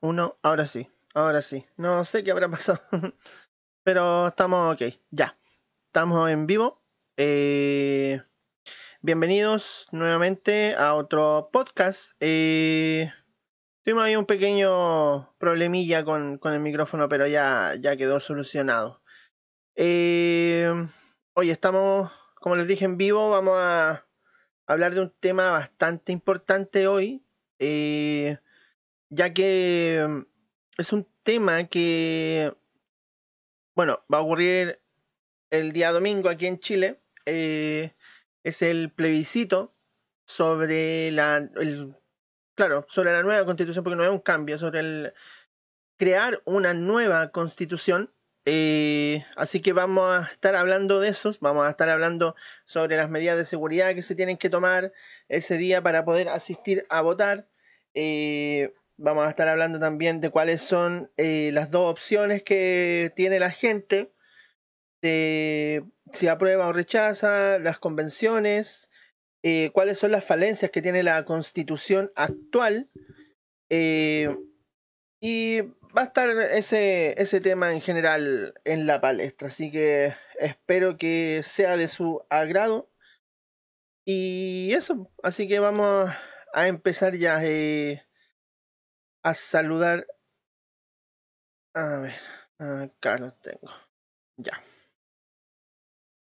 Uno, ahora sí, ahora sí. No sé qué habrá pasado. Pero estamos ok, ya. Estamos en vivo. Eh, bienvenidos nuevamente a otro podcast. Eh, tuvimos ahí un pequeño problemilla con, con el micrófono, pero ya, ya quedó solucionado. Eh, hoy estamos, como les dije, en vivo. Vamos a hablar de un tema bastante importante hoy. Eh, ya que mm, es un tema que, bueno, va a ocurrir el día domingo aquí en Chile. Eh, es el plebiscito sobre la, el, claro, sobre la nueva constitución, porque no es un cambio, sobre el crear una nueva constitución. Eh, así que vamos a estar hablando de esos, vamos a estar hablando sobre las medidas de seguridad que se tienen que tomar ese día para poder asistir a votar. Eh, vamos a estar hablando también de cuáles son eh, las dos opciones que tiene la gente, de si aprueba o rechaza, las convenciones, eh, cuáles son las falencias que tiene la constitución actual. Eh, y va a estar ese, ese tema en general en la palestra, así que espero que sea de su agrado. Y eso, así que vamos a empezar ya. A saludar. A ver, acá lo tengo. Ya.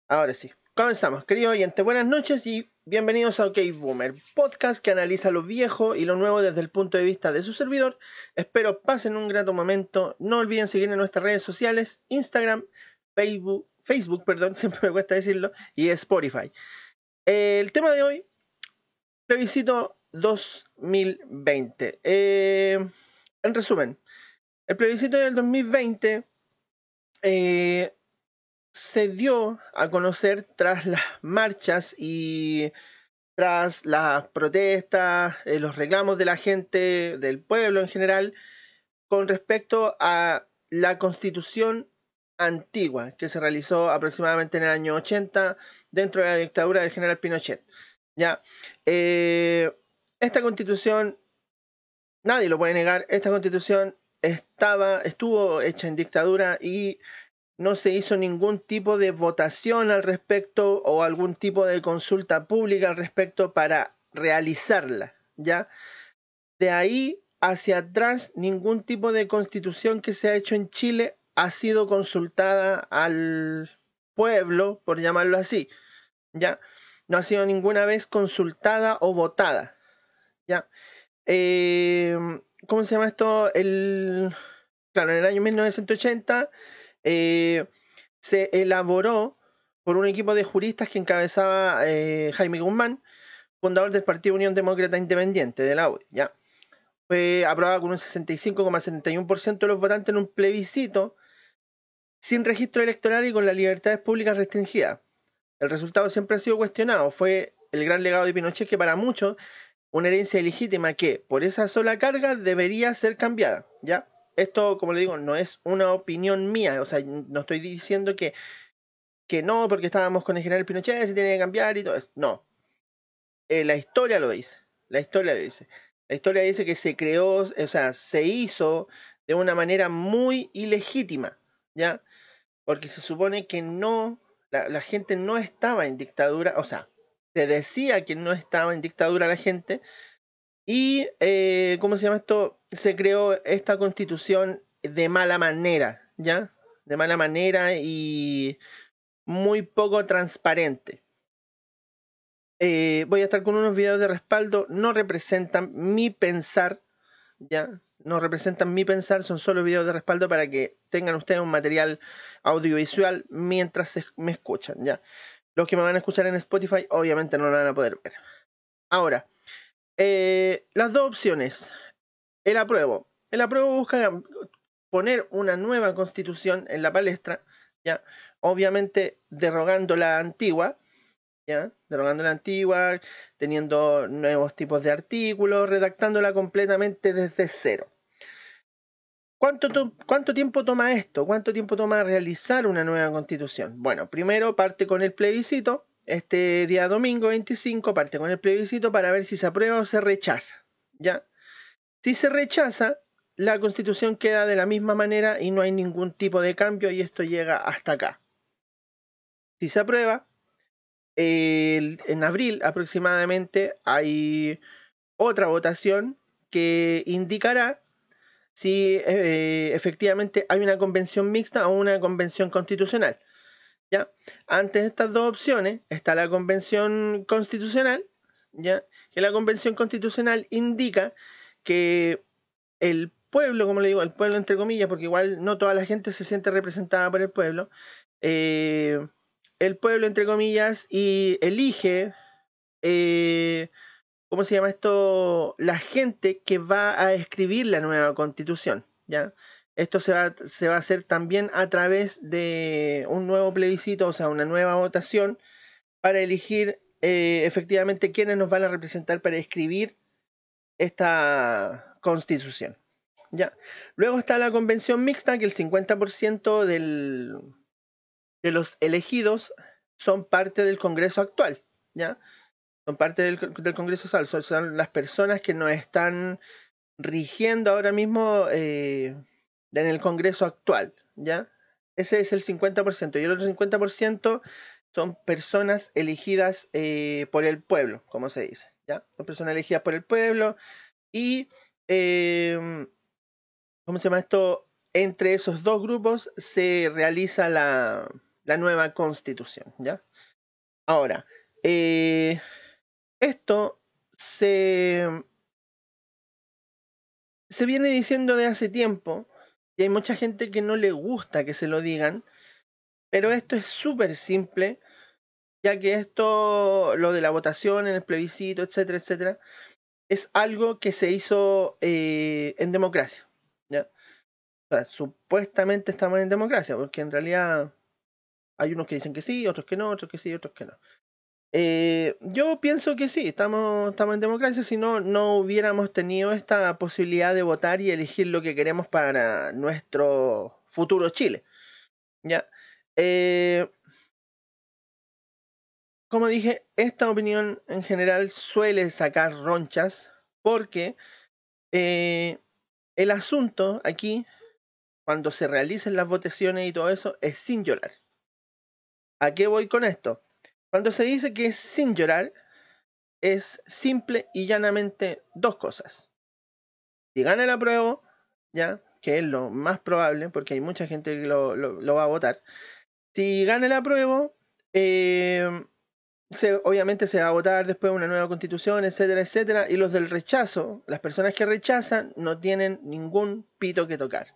Ahora sí. Comenzamos, querido oyente. Buenas noches y bienvenidos a OK Boomer, podcast que analiza lo viejo y lo nuevo desde el punto de vista de su servidor. Espero pasen un grato momento. No olviden seguir en nuestras redes sociales, Instagram, Facebook, Facebook, perdón, siempre me cuesta decirlo, y Spotify. El tema de hoy, plebiscito 2020. Eh, en resumen, el plebiscito del 2020 eh, se dio a conocer tras las marchas y tras las protestas, eh, los reclamos de la gente, del pueblo en general, con respecto a la constitución antigua que se realizó aproximadamente en el año 80 dentro de la dictadura del general Pinochet. Ya, eh, esta constitución, nadie lo puede negar, esta constitución estaba, estuvo hecha en dictadura y no se hizo ningún tipo de votación al respecto o algún tipo de consulta pública al respecto para realizarla, ¿ya? De ahí hacia atrás, ningún tipo de constitución que se ha hecho en Chile ha sido consultada al pueblo, por llamarlo así, ¿ya? No ha sido ninguna vez consultada o votada. ¿Ya? Eh, ¿Cómo se llama esto? El, claro, en el año 1980 eh, se elaboró por un equipo de juristas que encabezaba eh, Jaime Guzmán, fundador del Partido Unión Demócrata Independiente, de la UDI, ¿ya? Fue aprobada con un 65,71% de los votantes en un plebiscito sin registro electoral y con las libertades públicas restringidas. El resultado siempre ha sido cuestionado. Fue el gran legado de Pinochet que para muchos una herencia ilegítima que por esa sola carga debería ser cambiada, ¿ya? Esto, como le digo, no es una opinión mía, o sea, no estoy diciendo que, que no, porque estábamos con el general Pinochet, se tiene que cambiar y todo eso. No. Eh, la historia lo dice, la historia lo dice. La historia dice que se creó, o sea, se hizo de una manera muy ilegítima, ¿ya? Porque se supone que no, la, la gente no estaba en dictadura, o sea, decía que no estaba en dictadura la gente. Y, eh, ¿cómo se llama esto? Se creó esta constitución de mala manera, ¿ya? De mala manera y muy poco transparente. Eh, voy a estar con unos videos de respaldo, no representan mi pensar, ¿ya? No representan mi pensar, son solo videos de respaldo para que tengan ustedes un material audiovisual mientras me escuchan, ¿ya? Los que me van a escuchar en Spotify obviamente no lo van a poder ver. Ahora, eh, las dos opciones. El apruebo. El apruebo busca poner una nueva constitución en la palestra, ¿ya? Obviamente derogando la antigua, ¿ya? Derogando la antigua, teniendo nuevos tipos de artículos, redactándola completamente desde cero. ¿Cuánto, tiempo toma esto? ¿Cuánto tiempo toma realizar una nueva constitución? Bueno, primero parte con el plebiscito. Este día domingo 25 parte con el plebiscito para ver si se aprueba o se rechaza. ¿Ya? Si se rechaza, la constitución queda de la misma manera y no hay ningún tipo de cambio y esto llega hasta acá. Si se aprueba, en abril aproximadamente hay otra votación que indicará si eh, efectivamente hay una convención mixta o una convención constitucional. ¿ya? Antes de estas dos opciones está la convención constitucional, ¿ya? que la convención constitucional indica que el pueblo, como le digo, el pueblo entre comillas, porque igual no toda la gente se siente representada por el pueblo, eh, el pueblo entre comillas y elige, eh, ¿cómo se llama esto? La gente que va a escribir la nueva constitución, ¿ya? Esto se va, a hacer también a través de un nuevo plebiscito, o sea, una nueva votación para elegir eh, efectivamente quiénes nos van a representar para escribir esta constitución. ¿ya? Luego está la convención mixta, que el 50% del, de los elegidos son parte del Congreso actual. ¿ya? Son parte del, Congreso actual, son, las personas que nos están rigiendo ahora mismo eh, en el Congreso actual. ¿ya? Ese es el 50%. Y el otro 50% son personas elegidas eh, por el pueblo, como se dice. ¿ya? Son personas elegidas por el pueblo y, em, ¿cómo se llama esto? Entre esos dos grupos se realiza la, nueva constitución, ¿ya? Ahora, eh, esto se, se viene diciendo de hace tiempo y hay mucha gente que no le gusta que se lo digan, pero esto es súper simple, ya que esto, lo de la votación en el plebiscito, etcétera, etcétera, es algo que se hizo eh, en democracia. ¿ya? Supuestamente estamos en democracia, porque en realidad hay unos que dicen que sí, otros que no, otros que sí, otros que no. Eh, yo pienso que sí, estamos, en democracia, si no, no hubiéramos tenido esta posibilidad de votar y elegir lo que queremos para nuestro futuro Chile. ¿Ya? Eh, como dije, esta opinión en general suele sacar ronchas porque eh, el asunto aquí, cuando se realicen las votaciones y todo eso, es sin llorar. ¿A qué voy con esto? Cuando se dice que es sin llorar, es simple y llanamente dos cosas. Si gana el apruebo, ya, que es lo más probable, porque hay mucha gente que lo, va a votar. Si gana el apruebo, eh, obviamente se va a votar después una nueva constitución, etcétera, etcétera, y los del rechazo, las personas que rechazan, no tienen ningún pito que tocar.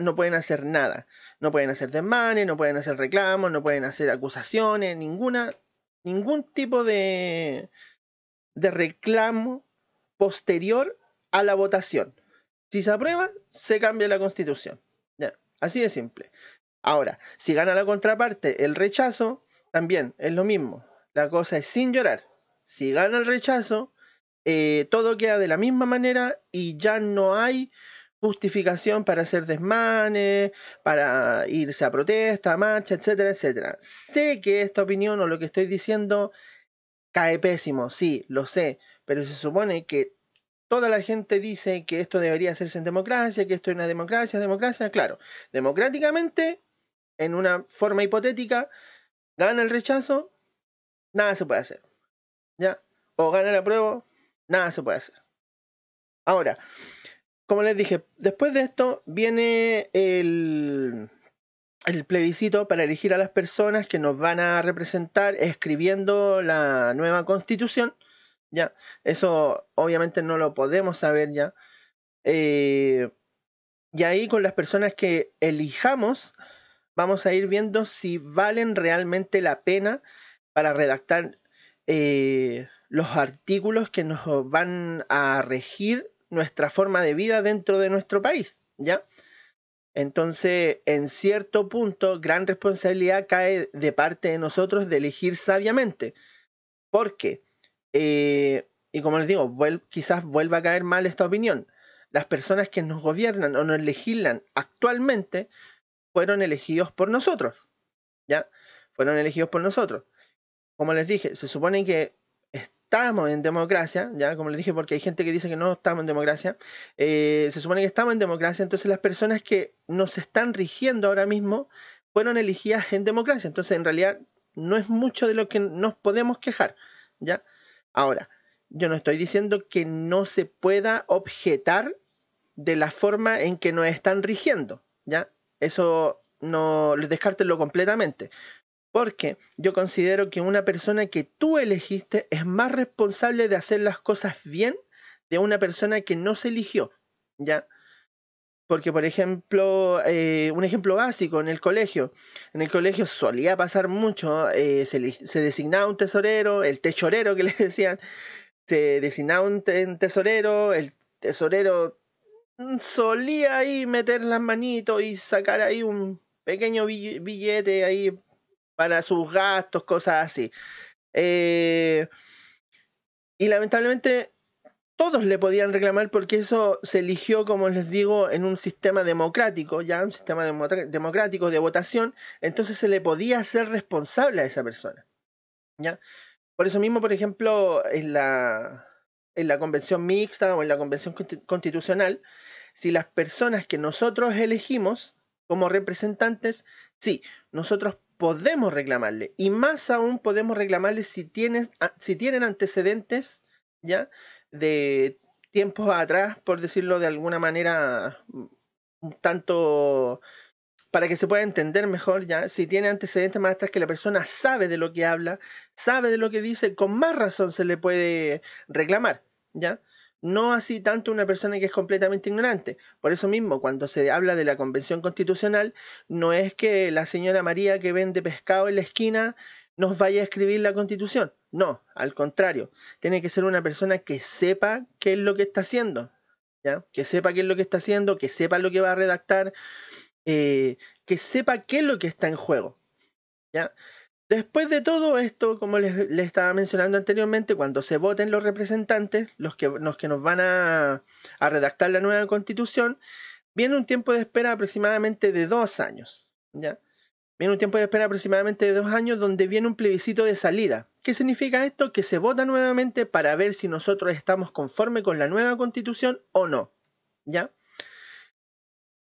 No pueden hacer nada. No pueden hacer desmanes, no pueden hacer reclamos, no pueden hacer acusaciones, ninguna, ningún tipo de, de reclamo posterior a la votación. Si se aprueba, se cambia la constitución. Ya, así de simple. Ahora, si gana la contraparte el rechazo, también es lo mismo. La cosa es sin llorar. Si gana el rechazo, eh, todo queda de la misma manera y ya no hay justificación para hacer desmanes, para irse a protesta, marcha, etcétera, etcétera. Sé que esta opinión o lo que estoy diciendo cae pésimo, sí, lo sé, pero se supone que toda la gente dice que esto debería hacerse en democracia, que esto es una democracia, democracia, claro, democráticamente, en una forma hipotética, gana el rechazo, nada se puede hacer. ¿Ya? O gana el apruebo, nada se puede hacer. Ahora, como les dije, después de esto viene el, plebiscito para elegir a las personas que nos van a representar escribiendo la nueva constitución. Ya, eso obviamente no lo podemos saber ya. Eh, y ahí con las personas que elijamos, vamos a ir viendo si valen realmente la pena para redactar eh, los artículos que nos van a regir nuestra forma de vida dentro de nuestro país, ¿ya? Entonces, en cierto punto, gran responsabilidad cae de parte de nosotros de elegir sabiamente. Porque, eh, y como les digo, quizás vuelva a caer mal esta opinión, las personas que nos gobiernan o nos legislan actualmente fueron elegidos por nosotros, ¿ya? Fueron elegidos por nosotros. Como les dije, se supone que estamos en democracia, ya como le dije, porque hay gente que dice que no estamos en democracia, eh, se supone que estamos en democracia, entonces las personas que nos están rigiendo ahora mismo fueron elegidas en democracia, entonces en realidad no es mucho de lo que nos podemos quejar, ¿ya? Ahora, yo no estoy diciendo que no se pueda objetar de la forma en que nos están rigiendo, ¿ya? Eso no descártelo completamente. Porque yo considero que una persona que tú elegiste es más responsable de hacer las cosas bien de una persona que no se eligió, ¿ya? Porque, por ejemplo, eh, un ejemplo básico en el colegio. En el colegio solía pasar mucho, eh, se, designaba un tesorero, el techorero que le decían, se designaba un tesorero, el tesorero solía ahí meter las manitos y sacar ahí un pequeño billete ahí para sus gastos, cosas así. Eh, y lamentablemente todos le podían reclamar porque eso se eligió, como les digo, en un sistema democrático, ya un sistema democrático de votación, entonces se le podía hacer responsable a esa persona. ¿ya? Por eso mismo, por ejemplo, en la, en la convención mixta o en la convención constitucional, si las personas que nosotros elegimos como representantes, sí, nosotros podemos reclamarle. Y más aún podemos reclamarle si, si tienen antecedentes ya de tiempos atrás, por decirlo de alguna manera, un tanto para que se pueda entender mejor, ya, si tiene antecedentes más que la persona sabe de lo que habla, sabe de lo que dice, con más razón se le puede reclamar, ¿ya? No así tanto una persona que es completamente ignorante. Por eso mismo, cuando se habla de la Convención Constitucional, no es que la señora María que vende pescado en la esquina nos vaya a escribir la Constitución. No, al contrario, tiene que ser una persona que sepa qué es lo que está haciendo, ¿ya? Que sepa qué es lo que está haciendo, que sepa lo que va a redactar, eh, que sepa qué es lo que está en juego, ¿ya? Después de todo esto, como les, estaba mencionando anteriormente, cuando se voten los representantes, los que, que nos van a, redactar la nueva constitución, viene un tiempo de espera aproximadamente de dos años. ¿ya? Viene un tiempo de espera aproximadamente de dos años donde viene un plebiscito de salida. ¿Qué significa esto? Que se vota nuevamente para ver si nosotros estamos conforme con la nueva constitución o no. ¿Ya?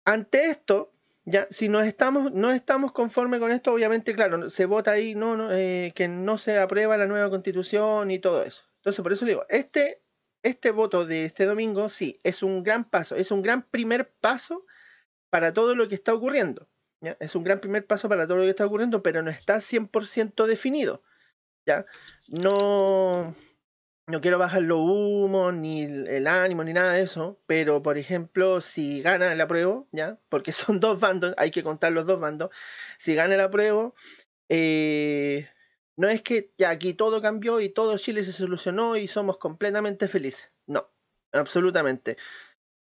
Ante esto, ya, si no estamos, no estamos conformes con esto, obviamente, claro, se vota ahí no, eh, que no se aprueba la nueva constitución y todo eso. Entonces, por eso digo, este, este voto de este domingo, sí, es un gran paso, es un gran primer paso para todo lo que está ocurriendo. Es un gran primer paso para todo lo que está ocurriendo, pero no está 100% definido. ¿ya? No, no quiero bajar los humos, ni el ánimo, ni nada de eso, pero por ejemplo, si gana el apruebo, ¿ya? Porque son dos bandos, hay que contar los dos bandos. Si gana el apruebo, eh, no es que ya aquí todo cambió y todo Chile se solucionó y somos completamente felices. No, absolutamente.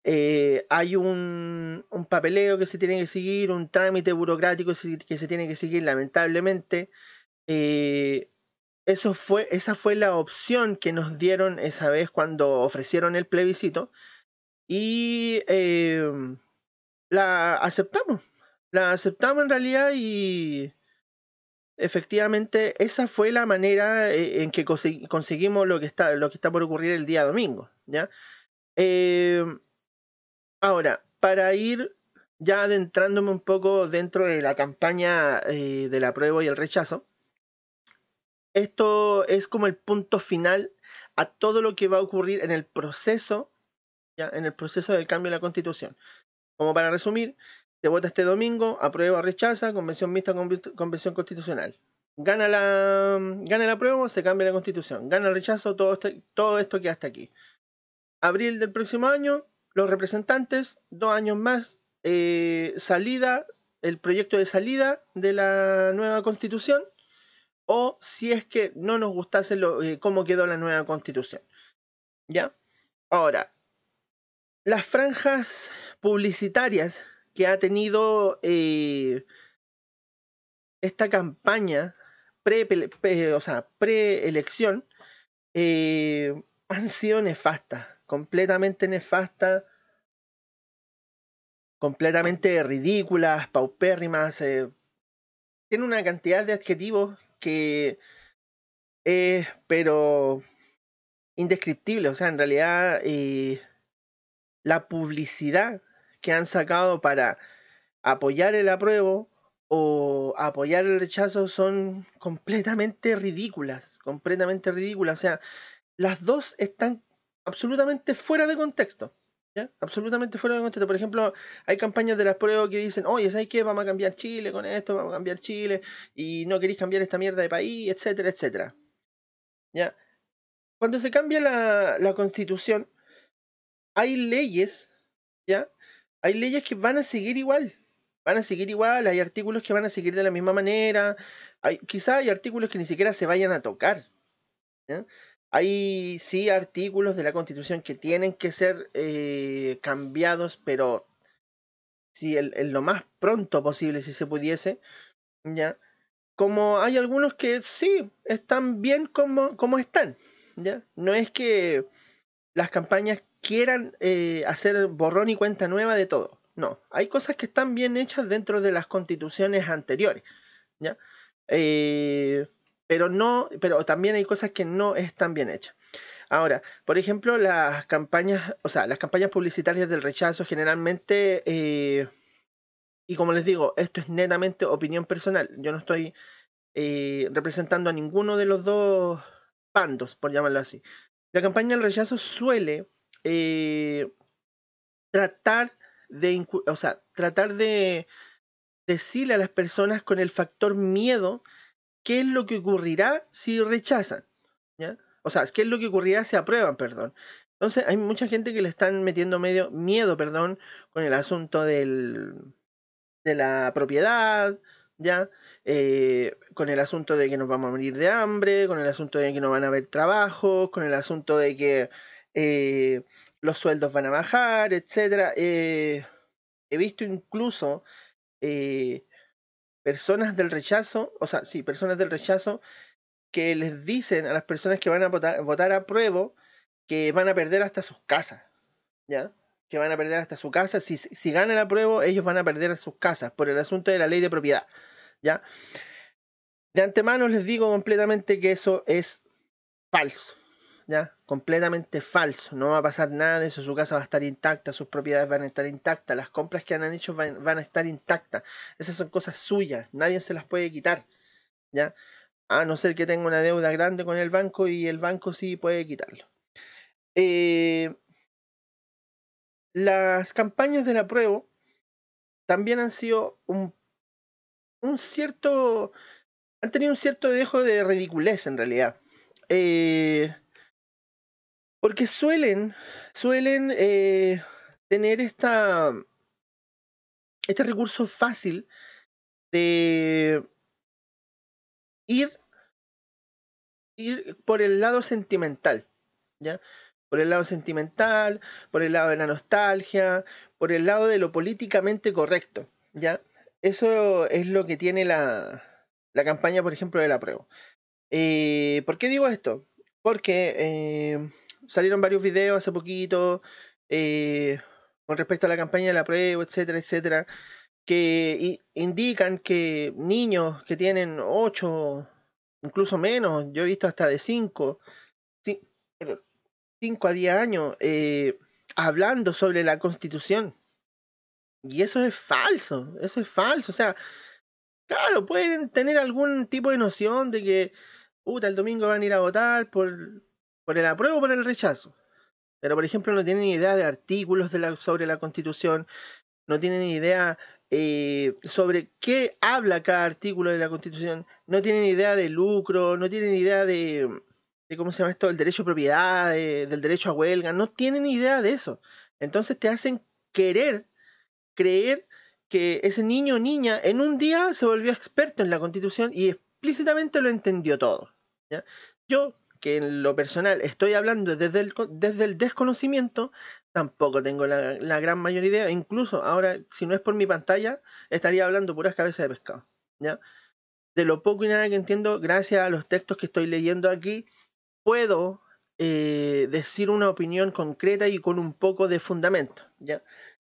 Eh, hay un, papeleo que se tiene que seguir, un trámite burocrático que se, tiene que seguir, lamentablemente. Eh, eso fue, esa fue la opción que nos dieron esa vez cuando ofrecieron el plebiscito y em, la aceptamos. La aceptamos en realidad y efectivamente esa fue la manera eh, en que conseguimos lo que está, lo que está por ocurrir el día domingo. ¿ya? Em, ahora, para ir ya adentrándome un poco dentro de la campaña eh, del apruebo y el rechazo, esto es como el punto final a todo lo que va a ocurrir en el proceso, ¿ya? en el proceso del cambio de la constitución. Como para resumir, se vota este domingo, aprueba o rechaza, convención mixta, convención constitucional. Gana la, gana el apruebo, se cambia la constitución. Gana el rechazo, todo, este, todo esto que hasta aquí. Abril del próximo año, los representantes, dos años más, eh, salida, el proyecto de salida de la nueva constitución o si es que no nos gustase eh, cómo quedó la nueva constitución. ¿Ya? Ahora, las franjas publicitarias que ha tenido eh, esta campaña pre, o sea, preelección eh, han sido nefastas, completamente nefastas, completamente ridículas, paupérrimas. tiene una cantidad de adjetivos que es, pero indescriptibles. O sea, en realidad eh, la publicidad que han sacado para apoyar el apruebo o apoyar el rechazo son completamente ridículas, completamente ridículas. O sea, las dos están absolutamente fuera de contexto. ¿Ya? Absolutamente fuera de contexto. Por ejemplo, hay campañas de las pruebas que dicen, oye, ¿sabes qué? Vamos a cambiar Chile con esto, vamos a cambiar Chile, y no queréis cambiar esta mierda de país, etcétera, etcétera. ¿Ya? Cuando se cambia la, la constitución, hay leyes, ¿ya? Hay leyes que van a seguir igual van a seguir igual, hay artículos que van a seguir de la misma manera, hay, quizá hay artículos que ni siquiera se vayan a tocar. Hay sí artículos de la Constitución que tienen que ser eh, cambiados, pero si en lo más pronto posible, si se pudiese, ¿ya? Como hay algunos que sí están bien como, como están, ¿ya? No es que las campañas quieran eh, hacer borrón y cuenta nueva de todo. No, hay cosas que están bien hechas dentro de las constituciones anteriores, ¿ya? Eh, pero no, pero también hay cosas que no están bien hechas. Ahora, por ejemplo, las campañas, o sea, las campañas publicitarias del rechazo generalmente, eh, y como les digo, esto es netamente opinión personal. Yo no estoy eh, representando a ninguno de los dos bandos, por llamarlo así. La campaña del rechazo suele tratar de, o sea, tratar de decirle a las personas con el factor miedo qué es lo que ocurrirá si rechazan, ¿ya? O sea, qué es lo que ocurrirá si aprueban, perdón. Entonces hay mucha gente que le están metiendo medio miedo, perdón, con el asunto del, de la propiedad, ¿ya? Eh, con el asunto de que nos vamos a morir de hambre, con el asunto de que no van a haber trabajo, con el asunto de que eh, los sueldos van a bajar, etcétera. Eh, he visto incluso personas del rechazo, o sea, sí, personas del rechazo que les dicen a las personas que van a votar, a prueba que van a perder hasta sus casas, ¿ya? Que van a perder hasta su casa. Si, si ganan a prueba, ellos van a perder sus casas por el asunto de la ley de propiedad, ¿ya? De antemano les digo completamente que eso es falso, ¿ya? Completamente falso, no va a pasar nada de eso, su casa va a estar intacta, sus propiedades van a estar intactas, las compras que han hecho van, a estar intactas, esas son cosas suyas, nadie se las puede quitar, ¿ya? A no ser que tenga una deuda grande con el banco y el banco sí puede quitarlo. Eh, las campañas de la prueba también han sido un, un cierto, han tenido un cierto dejo de ridiculez en realidad. Eh, porque suelen, suelen eh, tener esta, este recurso fácil de ir, ir por el lado sentimental, ¿ya? Por el lado sentimental, por el lado de la nostalgia, por el lado de lo políticamente correcto, ¿ya? Eso es lo que tiene la, la campaña, por ejemplo, de la prueba. Eh, ¿Por qué digo esto? Porque eh, salieron varios videos hace poquito eh, con respecto a la campaña de la prueba, etcétera, etcétera, que indican que niños que tienen 8, incluso menos, yo he visto hasta de 5, 5 a 10 años, eh, hablando sobre la constitución. Y eso es falso, eso es falso. O sea, claro, pueden tener algún tipo de noción de que, puta, el domingo van a ir a votar por, por el apruebo o por el rechazo. Pero, por ejemplo, no tienen idea de artículos sobre la Constitución, no tienen idea eh, sobre qué habla cada artículo de la Constitución, no tienen idea de lucro, no tienen idea de, de ¿cómo se llama esto?, del derecho a propiedad, del derecho a huelga, no tienen idea de eso. Entonces te hacen querer, creer que ese niño o niña en un día se volvió experto en la Constitución y explícitamente lo entendió todo. ¿ya? Yo que en lo personal estoy hablando desde el, desde el desconocimiento, tampoco tengo la, gran mayor idea. Incluso ahora, si no es por mi pantalla, estaría hablando puras cabezas de pescado. ¿ya? De lo poco y nada que entiendo, gracias a los textos que estoy leyendo aquí, puedo eh, decir una opinión concreta y con un poco de fundamento. ¿ya?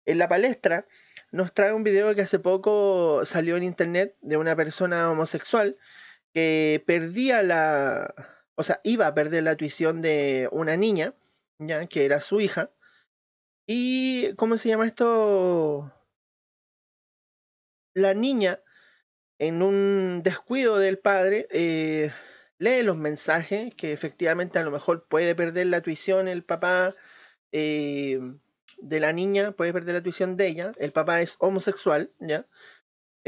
En la palestra nos trae un video que hace poco salió en internet de una persona homosexual que perdía la, o sea, iba a perder la tuición de una niña, ya que era su hija. Y, ¿cómo se llama esto? La niña, en un descuido del padre, eh, lee los mensajes, que efectivamente a lo mejor puede perder la tuición el papá eh, de la niña, puede perder la tuición de ella, el papá es homosexual, ¿ya?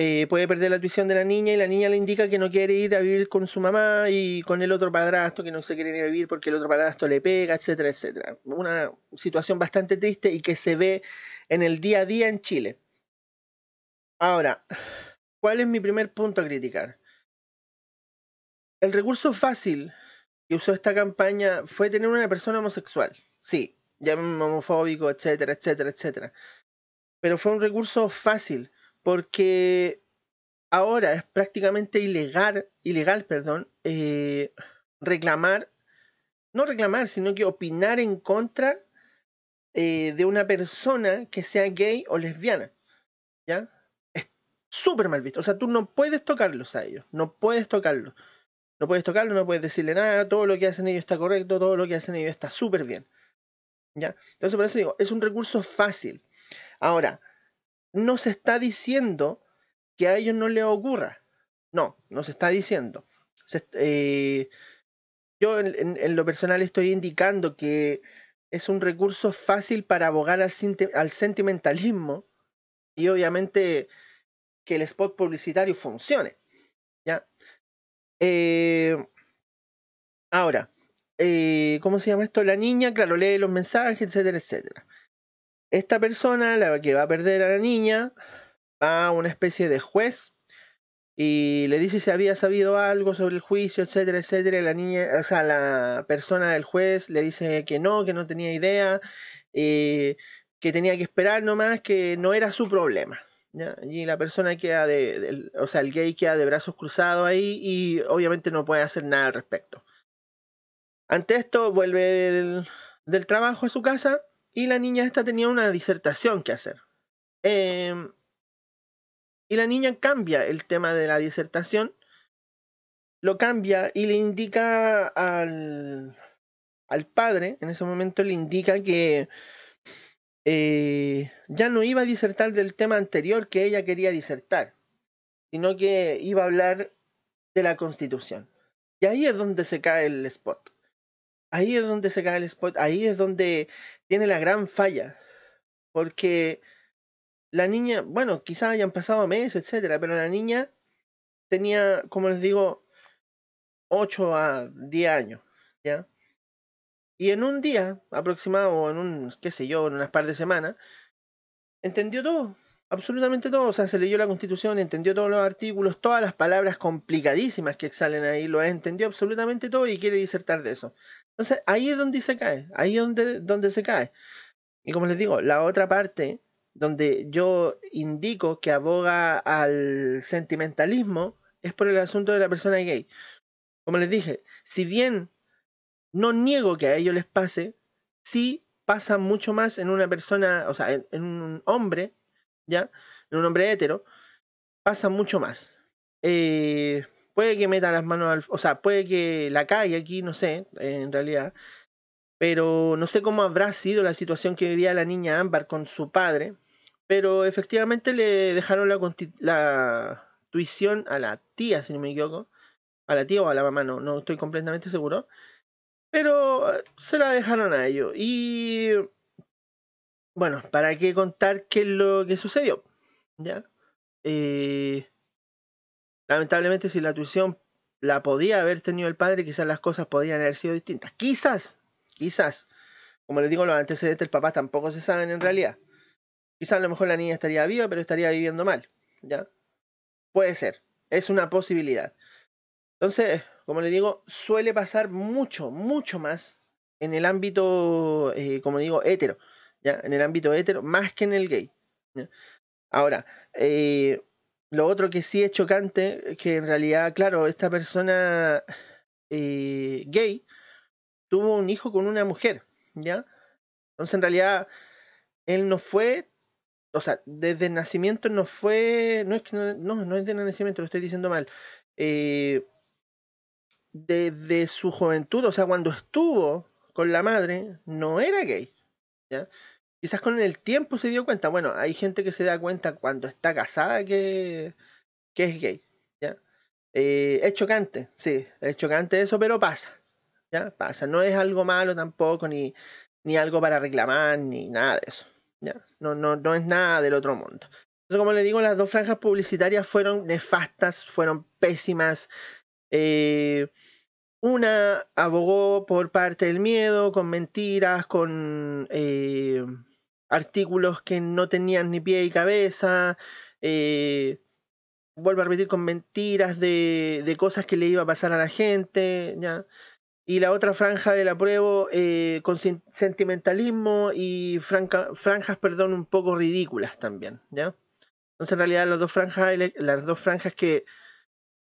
Eh, puede perder la tuición de la niña y la niña le indica que no quiere ir a vivir con su mamá y con el otro padrastro que no se quiere ir a vivir porque el otro padrastro le pega, etcétera, etcétera. Una situación bastante triste y que se ve en el día a día en Chile. Ahora, ¿cuál es mi primer punto a criticar? El recurso fácil que usó esta campaña fue tener una persona homosexual. Sí, ya homofóbico, etcétera, etcétera, etcétera. Pero fue un recurso fácil porque ahora es prácticamente ilegal, ilegal perdón, eh, reclamar, no reclamar, sino que opinar en contra eh, de una persona que sea gay o lesbiana. ¿Ya? Es súper mal visto. O sea, tú no puedes tocarlos a ellos, no puedes tocarlos. No puedes tocarlos, no puedes decirle nada, todo lo que hacen ellos está correcto, todo lo que hacen ellos está súper bien. ¿Ya? Entonces, por eso digo, es un recurso fácil. Ahora, no se está diciendo que a ellos no les ocurra. No, no se está diciendo. Eh, yo en, lo personal estoy indicando que es un recurso fácil para abogar al, al sentimentalismo y obviamente que el spot publicitario funcione. ¿ya? Eh, ahora, eh, ¿cómo se llama esto? La niña, claro, lee los mensajes, etcétera, etcétera. Esta persona, la que va a perder a la niña, va a una especie de juez y le dice si había sabido algo sobre el juicio, etcétera, etcétera. la niña, o sea, la persona del juez le dice que no, que no tenía idea, eh, que tenía que esperar nomás, que no era su problema. Y la persona queda de, o sea, el gay queda de brazos cruzados ahí y obviamente no puede hacer nada al respecto. Ante esto vuelve del trabajo a su casa y la niña esta tenía una disertación que hacer. Em, y la niña cambia el tema de la disertación, lo cambia y le indica al, al padre, en ese momento le indica que eh, ya no iba a disertar del tema anterior que ella quería disertar, sino que iba a hablar de la constitución. Y ahí es donde se cae el spot. Ahí es donde se cae el spot, ahí es donde tiene la gran falla. Porque la niña, bueno, quizás hayan pasado meses, etcétera, pero la niña tenía, como les digo, 8 a 10 años, ¿ya? Y en un día aproximado, en un, qué sé yo, en unas par de semanas, entendió todo, absolutamente todo. O sea, se leyó la constitución, entendió todos los artículos, todas las palabras complicadísimas que salen ahí, lo entendió absolutamente todo y quiere disertar de eso. Entonces, ahí es donde se cae, ahí es donde, donde se cae. Y como les digo, la otra parte donde yo indico que aboga al sentimentalismo es por el asunto de la persona gay. Como les dije, si bien no niego que a ellos les pase, sí pasa mucho más en una persona, o sea, en, un hombre, ¿ya? En un hombre hetero, pasa mucho más. Eh, Puede que meta las manos al... O sea, puede que la calle aquí, no sé, en realidad. Pero no sé cómo habrá sido la situación que vivía la niña Ámbar con su padre. Pero efectivamente le dejaron la, la tuición a la tía, si no me equivoco. A la tía o a la mamá, no, no estoy completamente seguro. Pero eh, se la dejaron a ellos. Y bueno, ¿para qué contar qué es lo que sucedió? ¿Ya? Eh, Lamentablemente, si la tuición la podía haber tenido el padre, quizás las cosas podrían haber sido distintas. Quizás, quizás. Como les digo, los antecedentes del papá tampoco se saben en realidad. Quizás a lo mejor la niña estaría viva, pero estaría viviendo mal. ¿Ya? Puede ser. Es una posibilidad. Entonces, como les digo, suele pasar mucho, mucho más en el ámbito, eh, como digo, hetero. ¿ya? En el ámbito hetero, más que en el gay. Ahora, eh, lo otro que sí es chocante, que en realidad, claro, esta persona eh, gay tuvo un hijo con una mujer, ¿ya? Entonces, en realidad, él no fue, o sea, desde el nacimiento no fue, no es que no, no, es de nacimiento, lo estoy diciendo mal. Eh, desde su juventud, o sea, cuando estuvo con la madre, no era gay. ¿ya? Quizás con el tiempo se dio cuenta. Bueno, hay gente que se da cuenta cuando está casada que, que es gay. ¿ya? Eh, es chocante, sí, es chocante eso, pero pasa. ¿ya? Pasa. No es algo malo tampoco, ni, ni algo para reclamar, ni nada de eso. ¿ya? No, no, no es nada del otro mundo. Como le digo, las dos franjas publicitarias fueron nefastas, fueron pésimas. Eh, una abogó por parte del miedo, con mentiras, con eh, artículos que no tenían ni pie y cabeza. Eh, vuelvo a repetir, con mentiras de, cosas que le iba a pasar a la gente. ¿ya? Y la otra franja del apruebo eh, con sentimentalismo y franjas, perdón, un poco ridículas también. ¿ya? Entonces, en realidad, las dos franjas, las dos franjas que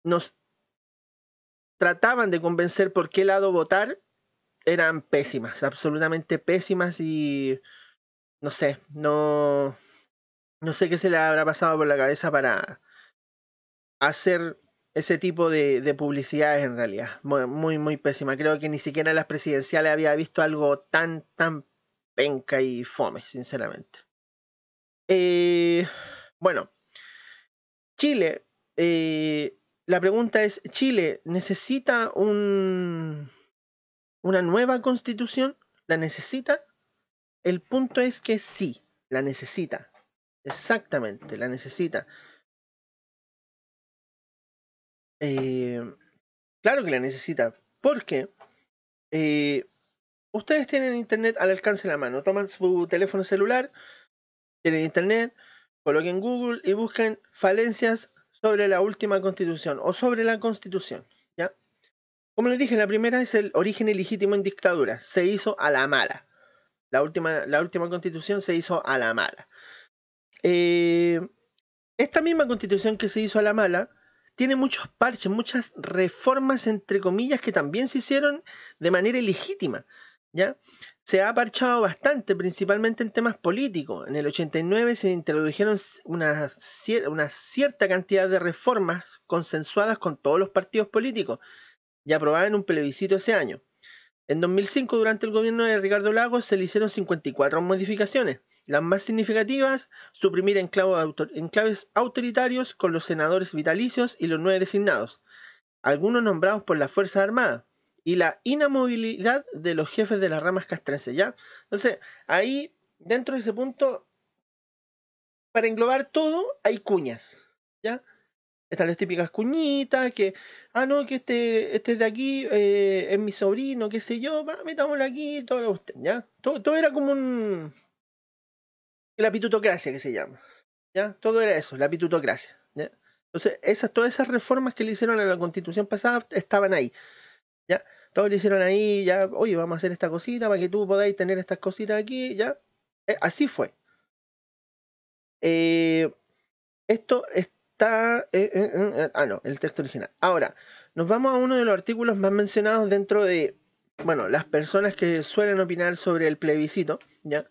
nos trataban de convencer por qué lado votar eran pésimas, absolutamente pésimas y no sé, no no sé qué se le habrá pasado por la cabeza para hacer ese tipo de, de publicidades en realidad. Muy, muy, muy pésima. Creo que ni siquiera en las presidenciales había visto algo tan, tan penca y fome, sinceramente. Eh, bueno, Chile eh, la pregunta es, ¿Chile necesita un, una nueva constitución? ¿La necesita? El punto es que sí, la necesita. Exactamente, la necesita. Eh, claro que la necesita. Porque eh, ustedes tienen internet al alcance de la mano. Toman su teléfono celular, tienen internet, coloquen Google y busquen falencias sobre la última constitución o sobre la constitución. ¿ya? Como les dije, la primera es el origen ilegítimo en dictadura. Se hizo a la mala. La última, la última constitución se hizo a la mala. Eh, esta misma constitución que se hizo a la mala tiene muchos parches, muchas reformas entre comillas que también se hicieron de manera ilegítima. ¿ya? se ha parchado bastante, principalmente en temas políticos. En el 89 se introdujeron una, una, cierta cantidad de reformas consensuadas con todos los partidos políticos y aprobadas en un plebiscito ese año. En 2005, durante el gobierno de Ricardo Lagos, se le hicieron 54 modificaciones. Las más significativas, suprimir enclaves autoritarios con los senadores vitalicios y los nueve designados, algunos nombrados por las Fuerzas Armadas, y la inamovilidad de los jefes de las ramas castrenses, ¿ya? Entonces, ahí, dentro de ese punto, para englobar todo, hay cuñas, ¿ya? Están las típicas cuñitas, que, ah, no, que este, este de aquí eh, es mi sobrino, qué sé yo, va, metámoslo aquí, todo ¿ya? Todo, era como un... La pitutocracia que se llama, ¿ya? Todo era eso, la pitutocracia. Entonces, esas, todas esas reformas que le hicieron a la constitución pasada estaban ahí. ¿ya? Todos le hicieron ahí, ya, oye, vamos a hacer esta cosita para que tú podáis tener estas cositas aquí, ya. Eh, así fue. Eh, esto está... Eh, ah, no, el texto original. Ahora, nos vamos a uno de los artículos más mencionados dentro de, bueno, las personas que suelen opinar sobre el plebiscito, ¿ya?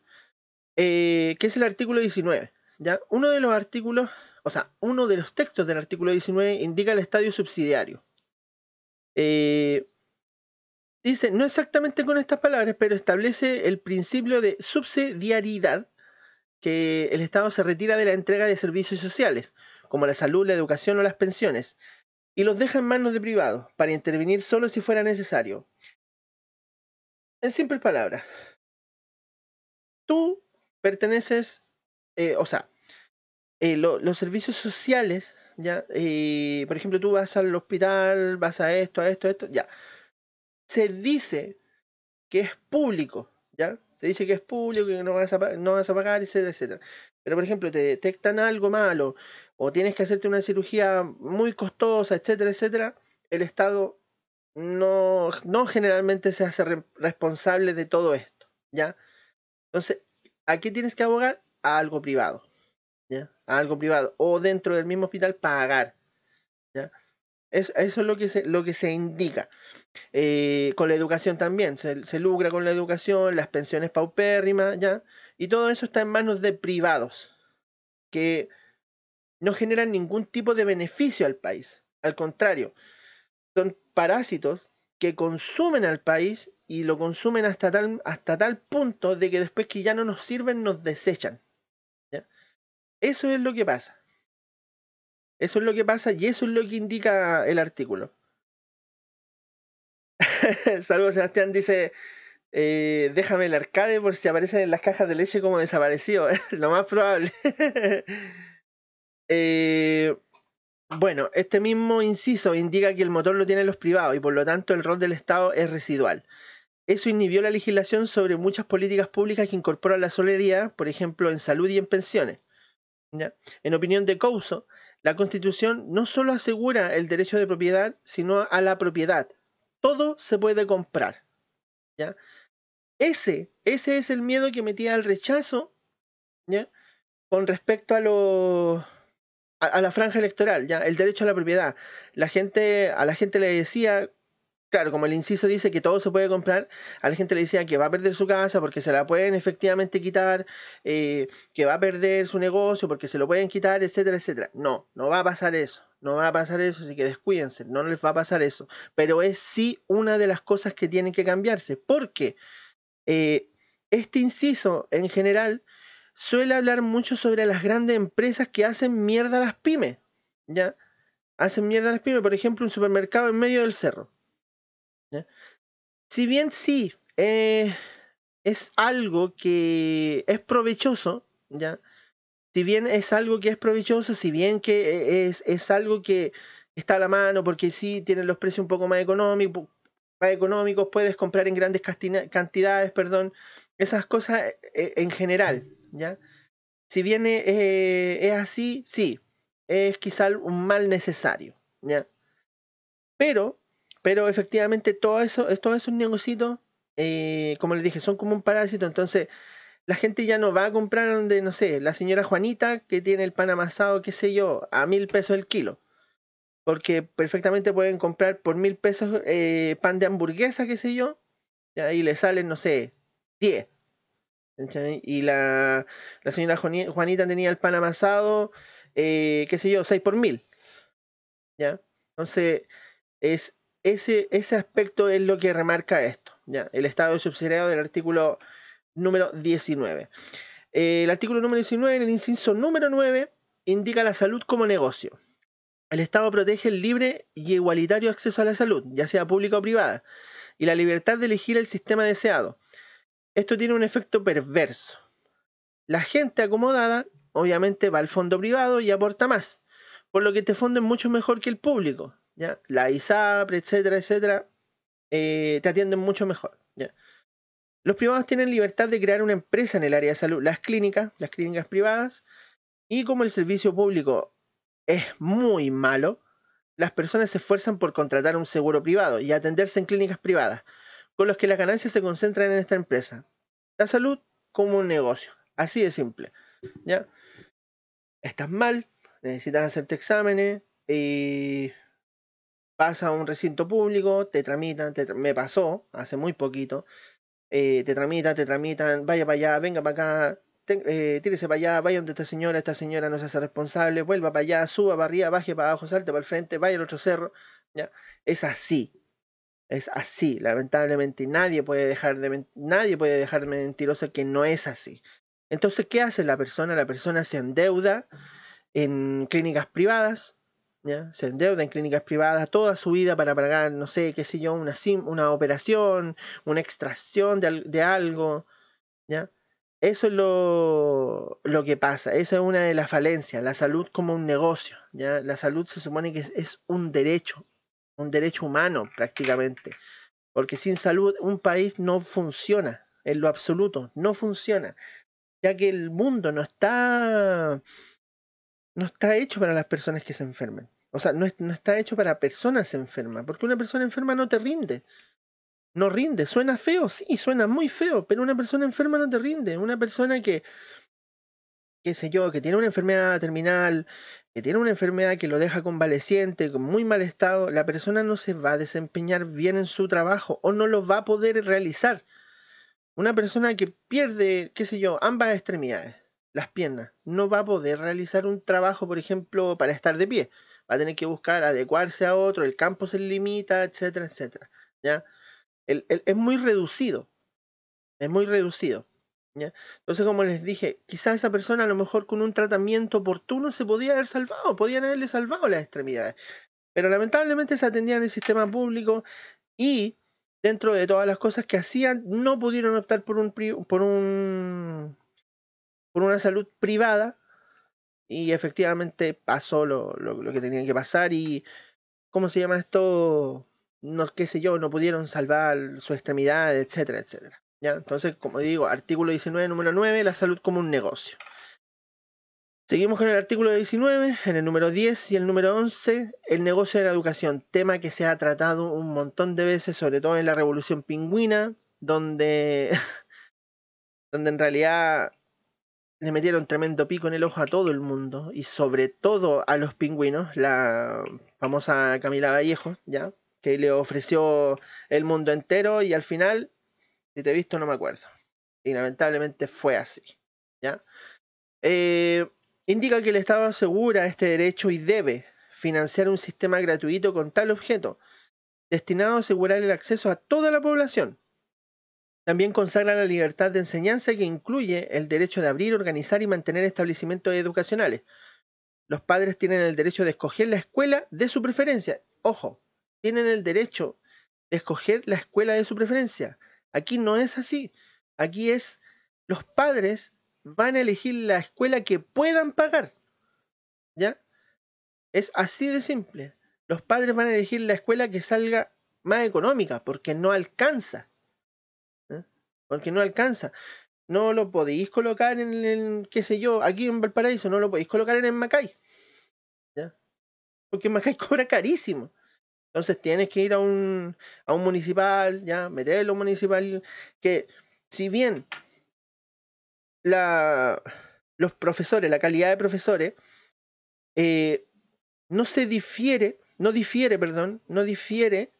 que es el artículo 19, ¿ya? Uno de los artículos, o sea, uno de los textos del artículo 19 indica el estadio subsidiario. Eh, dice, no exactamente con estas palabras, pero establece el principio de subsidiariedad, que el Estado se retira de la entrega de servicios sociales, como la salud, la educación o las pensiones, y los deja en manos de privados, para intervenir solo si fuera necesario. En simples palabras, tú perteneces, eh, o sea, eh, los servicios sociales, ya, eh, por ejemplo, tú vas al hospital, vas a esto, a esto, a esto, ya se dice que es público, ¿ya? Se dice que es público, que no vas a, no vas a pagar, etcétera, etcétera. Pero, por ejemplo, te detectan algo malo o tienes que hacerte una cirugía muy costosa, etcétera, etcétera, el Estado no, no generalmente se hace responsable de todo esto, ¿ya? Entonces, ¿a qué tienes que abogar? A algo privado, ¿ya? A algo privado. O dentro del mismo hospital pagar, ¿ya? eso es lo que se, lo que se indica. Eh, con la educación también, se, se, lucra con la educación, las pensiones paupérrimas, ¿ya? Y todo eso está en manos de privados, que no generan ningún tipo de beneficio al país. Al contrario, son parásitos que consumen al país y lo consumen hasta tal, hasta tal punto de que después que ya no nos sirven nos desechan. Eso es lo que pasa. Eso es lo que pasa y eso es lo que indica el artículo. Saludos Sebastián dice, eh, déjame el arcade por si aparecen en las cajas de leche como desaparecido. lo más probable. eh, bueno, este mismo inciso indica que el motor lo tienen los privados y por lo tanto el rol del Estado es residual. Eso inhibió la legislación sobre muchas políticas públicas que incorporan la solidaridad, por ejemplo, en salud y en pensiones. En opinión de Couso, la Constitución no solo asegura el derecho de propiedad, sino a la propiedad. Todo se puede comprar. ¿ya? Ese, ese es el miedo que metía al rechazo ¿ya? con respecto a los a, la franja electoral, ya, el derecho a la propiedad. La gente, a la gente le decía, claro, como el inciso dice que todo se puede comprar, a la gente le decía que va a perder su casa porque se la pueden efectivamente quitar, eh, que va a perder su negocio porque se lo pueden quitar, etcétera, etcétera. No, no va a pasar eso. No va a pasar eso, así que descuídense, no les va a pasar eso. Pero es sí una de las cosas que tienen que cambiarse, porque eh, este inciso en general suele hablar mucho sobre las grandes empresas que hacen mierda a las pymes. ¿Ya? Hacen mierda a las pymes, por ejemplo, un supermercado en medio del cerro. Si bien sí, eh, es algo que es provechoso, ¿ya? Si bien es algo que es provechoso, si bien que es, es algo que está a la mano, porque sí tienen los precios un poco más económicos, más económicos, puedes comprar en grandes cantidades, perdón, esas cosas eh, en general, ¿ya? Si bien eh, es así, sí, es quizá un mal necesario, ¿ya? Pero, pero efectivamente todo eso, todos esos negocios, eh, como les dije, son como un parásito, entonces la gente ya no va a comprar donde, no sé, la señora Juanita que tiene el pan amasado, qué sé yo, a mil pesos el kilo. Porque perfectamente pueden comprar por mil pesos eh, pan de hamburguesa, qué sé yo, y le salen, no sé, Y la, la señora Juanita tenía el pan amasado, eh, qué sé yo, 6 por mil. ¿Ya? Entonces, es, ese, ese aspecto es lo que remarca esto. ¿ya? El estado subsidiado del artículo número 19. Eh, el artículo número 19, en el inciso número 9, indica la salud como negocio. El Estado protege el libre y igualitario acceso a la salud, ya sea pública o privada, y la libertad de elegir el sistema deseado esto tiene un efecto perverso. La gente acomodada obviamente va al fondo privado y aporta más, por lo que te fonden mucho mejor que el público. ¿ya? La ISAPRE, etcétera, etcétera, eh, te atienden mucho mejor. Los privados tienen libertad de crear una empresa en el área de salud, las clínicas, las clínicas privadas, y como el servicio público es muy malo, las personas se esfuerzan por contratar un seguro privado y atenderse en clínicas privadas, con los que las ganancias se concentran en esta empresa. La salud como un negocio, así de simple. ¿ya? Estás mal, necesitas hacerte exámenes y vas a un recinto público, te tramitan, me pasó hace muy poquito, eh, te tramitan, te tramitan, vaya para allá, venga para acá, eh, tírese para allá, vaya donde esta señora, esta señora no se hace responsable, vuelva para allá, suba para arriba, baje para abajo, salte para el frente, vaya al otro cerro, ¿ya? Es así, es así, lamentablemente. Nadie puede dejar de nadie puede dejar que no es así. Entonces, ¿qué hace la persona? La persona se endeuda en clínicas privadas, ¿ya? se endeuda en clínicas privadas toda su vida para pagar, no sé, qué sé yo, una, una operación, una extracción de, de algo. ¿ya? Eso es lo, lo, que pasa, esa es una de las falencias, la salud como un negocio. ¿ya? La salud se supone que es un derecho, un derecho humano prácticamente. Porque sin salud un país no funciona, en lo absoluto, no funciona. Ya que el mundo no está, no está hecho para las personas que se enfermen. O sea, no, no está hecho para personas enfermas, porque una persona enferma no te rinde. No rinde, suena feo, sí, suena muy feo, pero una persona enferma no te rinde. Una persona que, qué sé yo, que tiene una enfermedad terminal, que tiene una enfermedad que lo deja convaleciente, con muy mal estado, la persona no se va a desempeñar bien en su trabajo o no lo va a poder realizar. Una persona que pierde, qué sé yo, ambas extremidades, las piernas, no va a poder realizar un trabajo, por ejemplo, para estar de pie, va a tener que buscar adecuarse a otro, el campo se limita, etcétera, etcétera. ¿ya? es muy reducido, es muy reducido. Entonces, como les dije, quizás esa persona a lo mejor con un tratamiento oportuno se podía haber salvado, podían haberle salvado las extremidades. Pero lamentablemente se atendía en el sistema público y dentro de todas las cosas que hacían, no pudieron optar por un por un por una salud privada y efectivamente pasó lo, lo, que tenía que pasar y ¿cómo se llama esto? No qué sé yo, no pudieron salvar su extremidad, etcétera, etcétera. Entonces, como digo, artículo 19, número 9, la salud como un negocio. Seguimos con el artículo 19, en el número 10 y el número 11, el negocio de la educación, tema que se ha tratado un montón de veces, sobre todo en la Revolución Pingüina, donde, donde en realidad le metieron tremendo pico en el ojo a todo el mundo y sobre todo a los pingüinos, la famosa Camila Vallejo, ya, que le ofreció el mundo entero y al final, si te he visto no me acuerdo. Y lamentablemente fue así, ya. Eh, indica que el Estado asegura este derecho y debe financiar un sistema gratuito con tal objeto, destinado a asegurar el acceso a toda la población. También consagra la libertad de enseñanza que incluye el derecho de abrir, organizar y mantener establecimientos educacionales. Los padres tienen el derecho de escoger la escuela de su preferencia. Ojo, tienen el derecho de escoger la escuela de su preferencia. Aquí no es así. Aquí es los padres van a elegir la escuela que puedan pagar. ¿Ya? Es así de simple. Los padres van a elegir la escuela que salga más económica, porque no alcanza. ¿eh? Porque no alcanza. No lo podéis colocar en, el, qué sé yo, aquí en Valparaíso, no lo podéis colocar en el Macay. ¿Ya? Porque Macay cobra carísimo. Entonces tienes que ir a un, a un municipal, ya, meterlo a un municipal, que si bien la, los profesores, la calidad de profesores, eh, no se difiere, no difiere, perdón, no difiere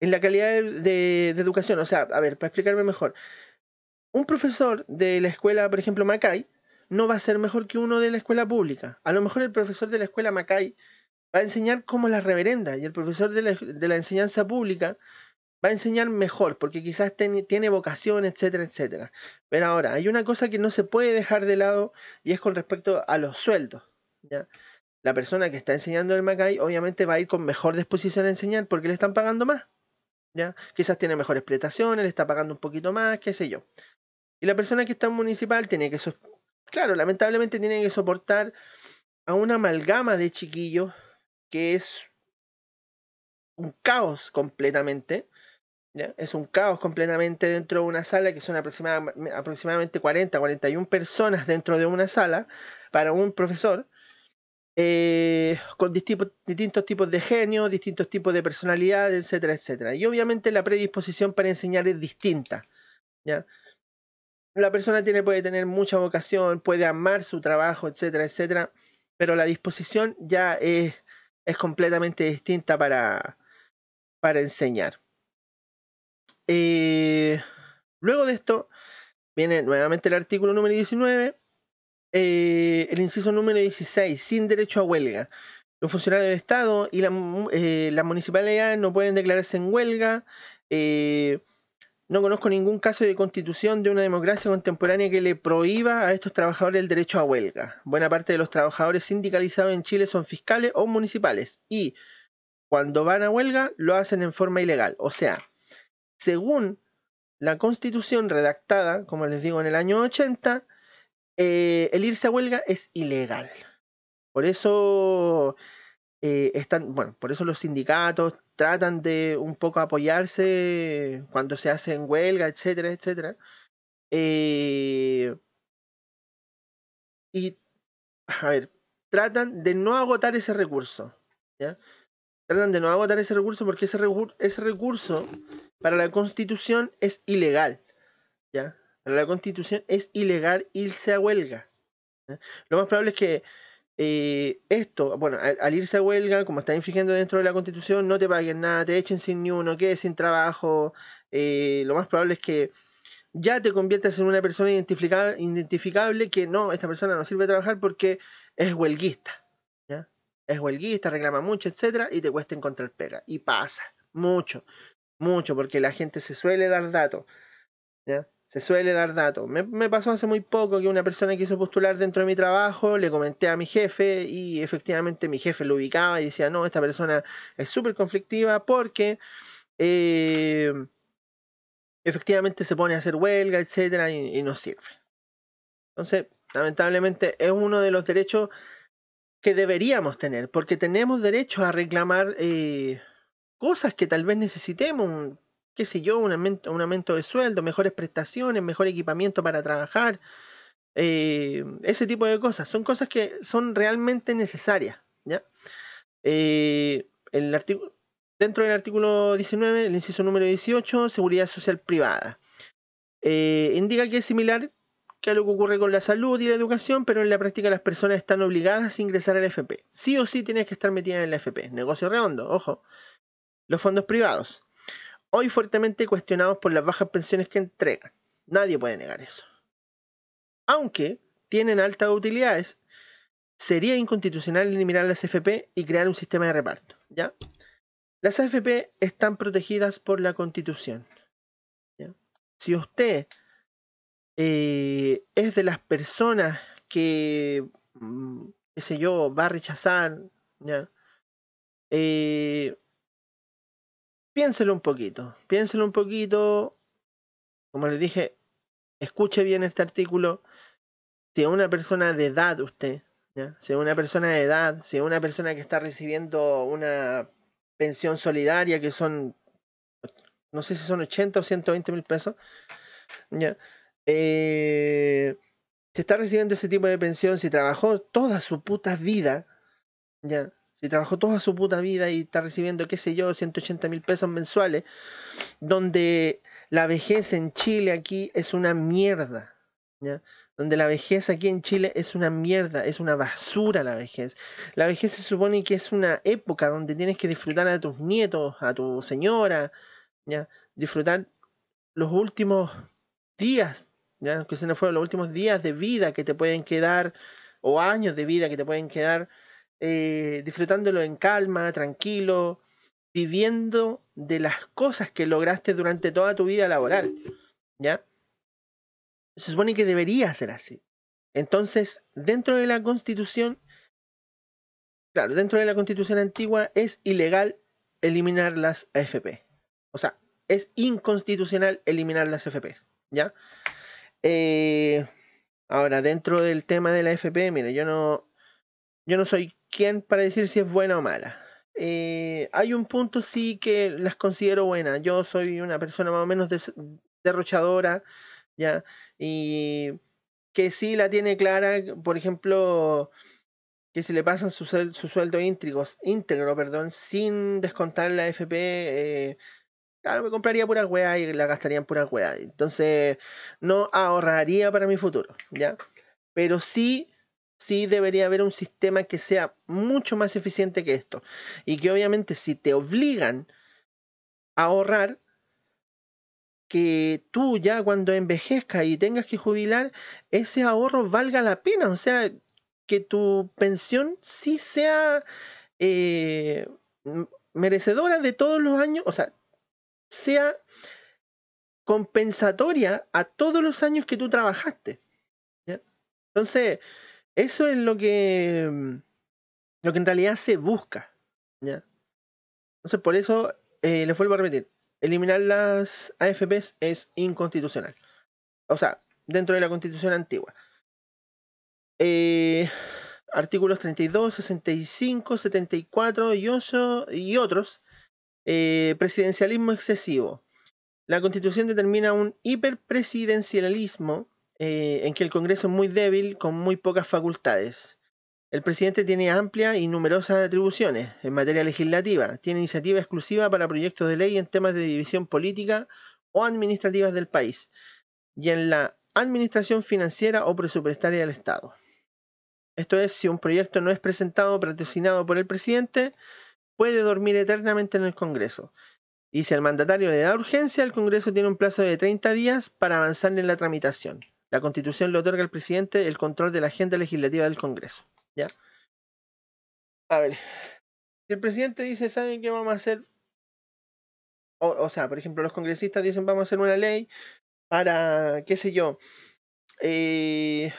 en la calidad de, educación. O sea, a ver, para explicarme mejor, un profesor de la escuela, por ejemplo, Macay, no va a ser mejor que uno de la escuela pública. A lo mejor el profesor de la escuela Macay va a enseñar como la reverenda y el profesor de la, de la enseñanza pública va a enseñar mejor, porque quizás tiene vocación, etcétera, etcétera. Pero ahora, hay una cosa que no se puede dejar de lado y es con respecto a los sueldos. ¿ya? La persona que está enseñando el Macay obviamente va a ir con mejor disposición a enseñar porque le están pagando más. ¿ya? Quizás tiene mejores prestaciones, le está pagando un poquito más, qué sé yo. Y la persona que está en municipal tiene que, claro, lamentablemente tiene que soportar a una amalgama de chiquillos que es un caos completamente es un caos completamente dentro de una sala que son aproximadamente 40, 41 personas dentro de una sala para un profesor. Eh, con distintos tipos de genio, distintos tipos de personalidad, etcétera, etcétera. Y obviamente la predisposición para enseñar es distinta. ¿ya? La persona tiene, puede tener mucha vocación, puede amar su trabajo, etcétera, etcétera, pero la disposición ya es, es completamente distinta para, para enseñar. Eh, luego de esto, viene nuevamente el artículo número 19, eh, el inciso número 16, sin derecho a huelga. Los funcionarios del Estado y eh, las municipalidades no pueden declararse en huelga. No conozco ningún caso de constitución de una democracia contemporánea que le prohíba a estos trabajadores el derecho a huelga. Buena parte de los trabajadores sindicalizados en Chile son fiscales o municipales y cuando van a huelga lo hacen en forma ilegal. O sea, según la constitución redactada, como les digo, en el año 80, eh, el irse a huelga es ilegal. Por eso eh, están, bueno, por eso los sindicatos tratan de un poco apoyarse cuando se hacen huelga, etcétera, etcétera. Eh, y, a ver, tratan de no agotar ese recurso. ¿ya? Tratan de no agotar ese recurso porque ese, ese recurso para la constitución es ilegal. ¿ya? Para la constitución es ilegal irse a huelga. Lo más probable es que eh, esto, bueno, al, irse a huelga, como está infringiendo dentro de la constitución, no te paguen nada, te echen sin ni uno, quedes sin trabajo. Eh, lo más probable es que ya te conviertas en una persona identificable, que no, esta persona no sirve a trabajar porque es huelguista. ¿ya? es huelguista, reclama mucho, etcétera, y te cuesta encontrar pega. Y pasa, mucho, mucho, porque la gente se suele dar datos. ¿ya? Se suele dar datos. Me, pasó hace muy poco que una persona quiso postular dentro de mi trabajo, le comenté a mi jefe y efectivamente mi jefe lo ubicaba y decía, no, esta persona es súper conflictiva porque eh, efectivamente se pone a hacer huelga, etcétera, y, y no sirve. Entonces, lamentablemente es uno de los derechos que deberíamos tener, porque tenemos derecho a reclamar eh, cosas que tal vez necesitemos, qué sé yo, un aumento, un aumento de sueldo, mejores prestaciones, mejor equipamiento para trabajar, eh, ese tipo de cosas, son cosas que son realmente necesarias, ¿ya? Eh, el dentro del artículo 19, el inciso número 18, seguridad social privada, eh, indica que es similar que es lo que ocurre con la salud y la educación, pero en la práctica las personas están obligadas a ingresar al FP. Sí o sí tienes que estar metida en el FP. Negocio redondo, ojo. Los fondos privados. Hoy fuertemente cuestionados por las bajas pensiones que entregan. Nadie puede negar eso. Aunque tienen altas utilidades, sería inconstitucional eliminar las FP y crear un sistema de reparto. ¿ya? Las AFP están protegidas por la Constitución. Si usted eh, es de las personas que, mm, qué sé yo, va a rechazar, ¿ya? Eh, piénselo un poquito, piénselo un poquito, como les dije, escuche bien este artículo, si una persona de edad usted, ¿ya? si una persona de edad, si una persona que está recibiendo una pensión solidaria que son, no sé si son 80 o 120 mil pesos, ¿ya? eh, si está recibiendo ese tipo de pensión, si trabajó toda su puta vida, ya, si trabajó toda su puta vida y está recibiendo, qué sé yo, 180 mil pesos mensuales, donde la vejez en Chile aquí es una mierda, ya, donde la vejez aquí en Chile es una mierda, es una basura la vejez. La vejez se supone que es una época donde tienes que disfrutar a tus nietos, a tu señora, ya, disfrutar los últimos días ¿ya? que se nos fueron los últimos días de vida que te pueden quedar, o años de vida que te pueden quedar, eh, disfrutándolo en calma, tranquilo, viviendo de las cosas que lograste durante toda tu vida laboral. ¿Ya? Se supone que debería ser así. Entonces, dentro de la constitución, claro, dentro de la constitución antigua es ilegal eliminar las AFP. O sea, es inconstitucional eliminar las AFP. ¿Ya? Eh, ahora, dentro del tema de la FP, mire, yo no, yo no soy quien para decir si es buena o mala. Eh, hay un punto sí que las considero buenas. Yo soy una persona más o menos derrochadora, ¿ya? Y que sí la tiene clara, por ejemplo, que si le pasan su, su sueldo íntegro, perdón, sin descontar la FP, eh, Claro, me compraría pura weá y la gastaría en pura weá. Entonces, no ahorraría para mi futuro, ¿ya? Pero sí, sí debería haber un sistema que sea mucho más eficiente que esto. Y que obviamente si te obligan a ahorrar, que tú ya cuando envejezcas y tengas que jubilar, ese ahorro valga la pena. O sea, que tu pensión sí sea eh, merecedora de todos los años. O sea, sea compensatoria a todos los años que tú trabajaste. Entonces, eso es lo que, mm, lo que en realidad se busca. ¿ya? Entonces, por eso, eh, les vuelvo a repetir, eliminar las AFPs es inconstitucional. O sea, dentro de la constitución antigua. Eh, artículos 32, 65, 74 y, y otros eh, presidencialismo excesivo. La constitución determina un hiperpresidencialismo eh, en que el Congreso es muy débil con muy pocas facultades. El presidente tiene amplias y numerosas atribuciones en materia legislativa. Tiene iniciativa exclusiva para proyectos de ley en temas de división política o administrativas del país y en la administración financiera o presupuestaria del Estado. Esto es, si un proyecto no es presentado o patrocinado por el presidente, puede dormir eternamente en el Congreso. Y si al mandatario le da urgencia, el Congreso tiene un plazo de 30 días para avanzar en la tramitación. La Constitución le otorga al presidente el control de la agenda legislativa del Congreso. ¿ya? A ver, si el presidente dice, ¿saben qué vamos a hacer? O, sea, por ejemplo, los congresistas dicen, vamos a hacer una ley para, qué sé yo, eh,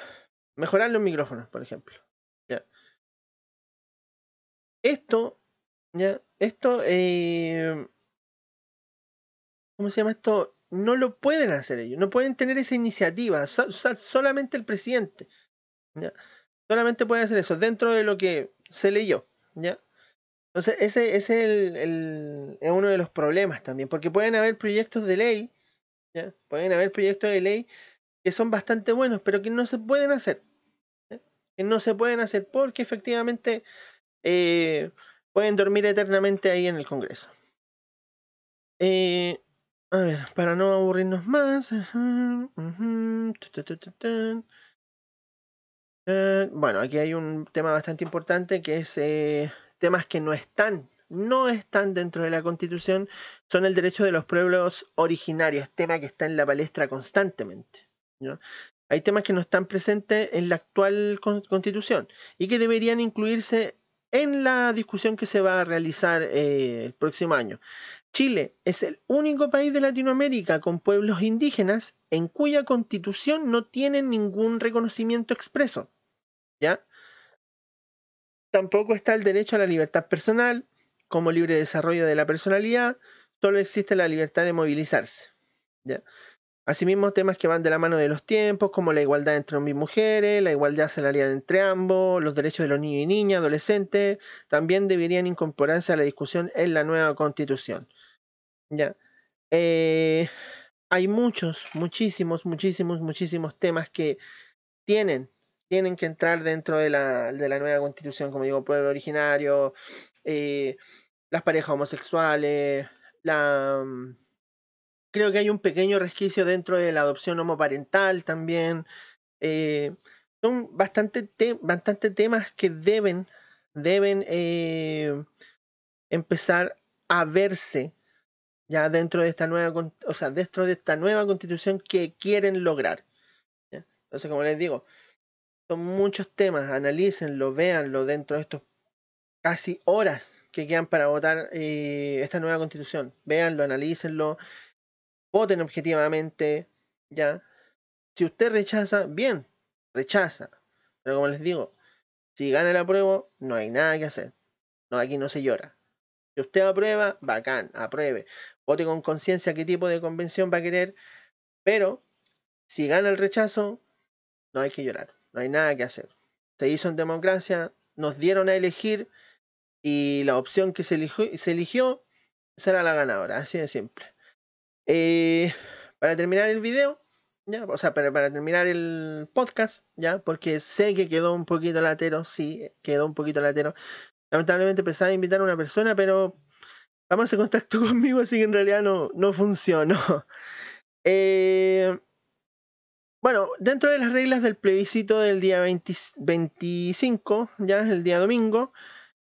mejorar los micrófonos, por ejemplo. ¿ya? Esto, ya, esto, eh, ¿cómo se llama esto? No lo pueden hacer ellos, no pueden tener esa iniciativa, so- so- solamente el presidente. Solamente puede hacer eso dentro de lo que se leyó. ¿ya? Entonces, ese, ese es, el, es uno de los problemas también, porque pueden haber proyectos de ley, ¿ya? pueden haber proyectos de ley que son bastante buenos, pero que no se pueden hacer. Que no se pueden hacer porque efectivamente eh, pueden dormir eternamente ahí en el Congreso. Eh, a ver, para no aburrirnos más. Eh, bueno, aquí hay un tema bastante importante que es eh, temas que no están, no están dentro de la Constitución, son el derecho de los pueblos originarios, tema que está en la palestra constantemente. Hay temas que no están presentes en la actual con- Constitución y que deberían incluirse en la discusión que se va a realizar eh, el próximo año. Chile es el único país de Latinoamérica con pueblos indígenas en cuya constitución no tienen ningún reconocimiento expreso. ¿Ya? Tampoco está el derecho a la libertad personal, como libre desarrollo de la personalidad, solo existe la libertad de movilizarse. ¿Ya? Asimismo, temas que van de la mano de los tiempos, como la igualdad entre hombres y mujeres, la igualdad salarial entre ambos, los derechos de los niños y niñas, adolescentes, también deberían incorporarse a la discusión en la nueva constitución. Ya. Eh, hay muchos, muchísimos, muchísimos, muchísimos temas que tienen, tienen que entrar dentro de la, de la nueva constitución, como digo, pueblo originario, eh, las parejas homosexuales, la mm, creo que hay un pequeño resquicio dentro de la adopción homoparental también. eh, son bastante, te- bastante temas que deben, deben empezar a verse ya dentro de esta nueva, o sea, dentro de esta nueva constitución que quieren lograr. Entonces, como les digo, son muchos temas, analícenlo, véanlo dentro de estos casi horas que quedan para votar eh, esta nueva constitución. Véanlo, analícenlo, voten objetivamente, ya. Si usted rechaza, bien, rechaza. Pero como les digo, si gana el apruebo, no hay nada que hacer. No, aquí no se llora. Si usted aprueba, bacán, apruebe. Vote con conciencia qué tipo de convención va a querer. Pero si gana el rechazo, no hay que llorar. No hay nada que hacer. Se hizo en democracia, nos dieron a elegir y la opción que se eligió, se eligió será la ganadora. Así de simple. Eh, para terminar el video, ya, o sea, para, para terminar el podcast, ya, porque sé que quedó un poquito latero, sí, quedó un poquito latero. Lamentablemente pensaba invitar a una persona, pero jamás se contactó conmigo, así que en realidad no, no funcionó. Eh, bueno, dentro de las reglas del plebiscito del día 20 25, ya el día domingo,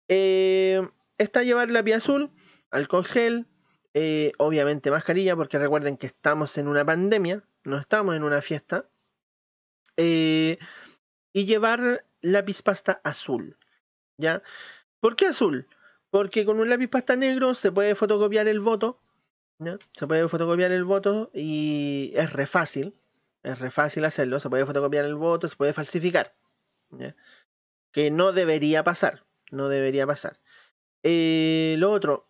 eh, está llevar lápiz azul, alcohol gel, eh, obviamente mascarilla, porque recuerden que estamos en una pandemia, no estamos en una fiesta, y llevar lápiz pasta azul, ¿ya? ¿Por qué azul? Porque con un lápiz pasta negro se puede fotocopiar el voto, ¿ya? Se puede fotocopiar el voto y es re fácil, es re fácil hacerlo, se puede fotocopiar el voto, se puede falsificar. Que no debería pasar, no debería pasar. Eh, lo otro,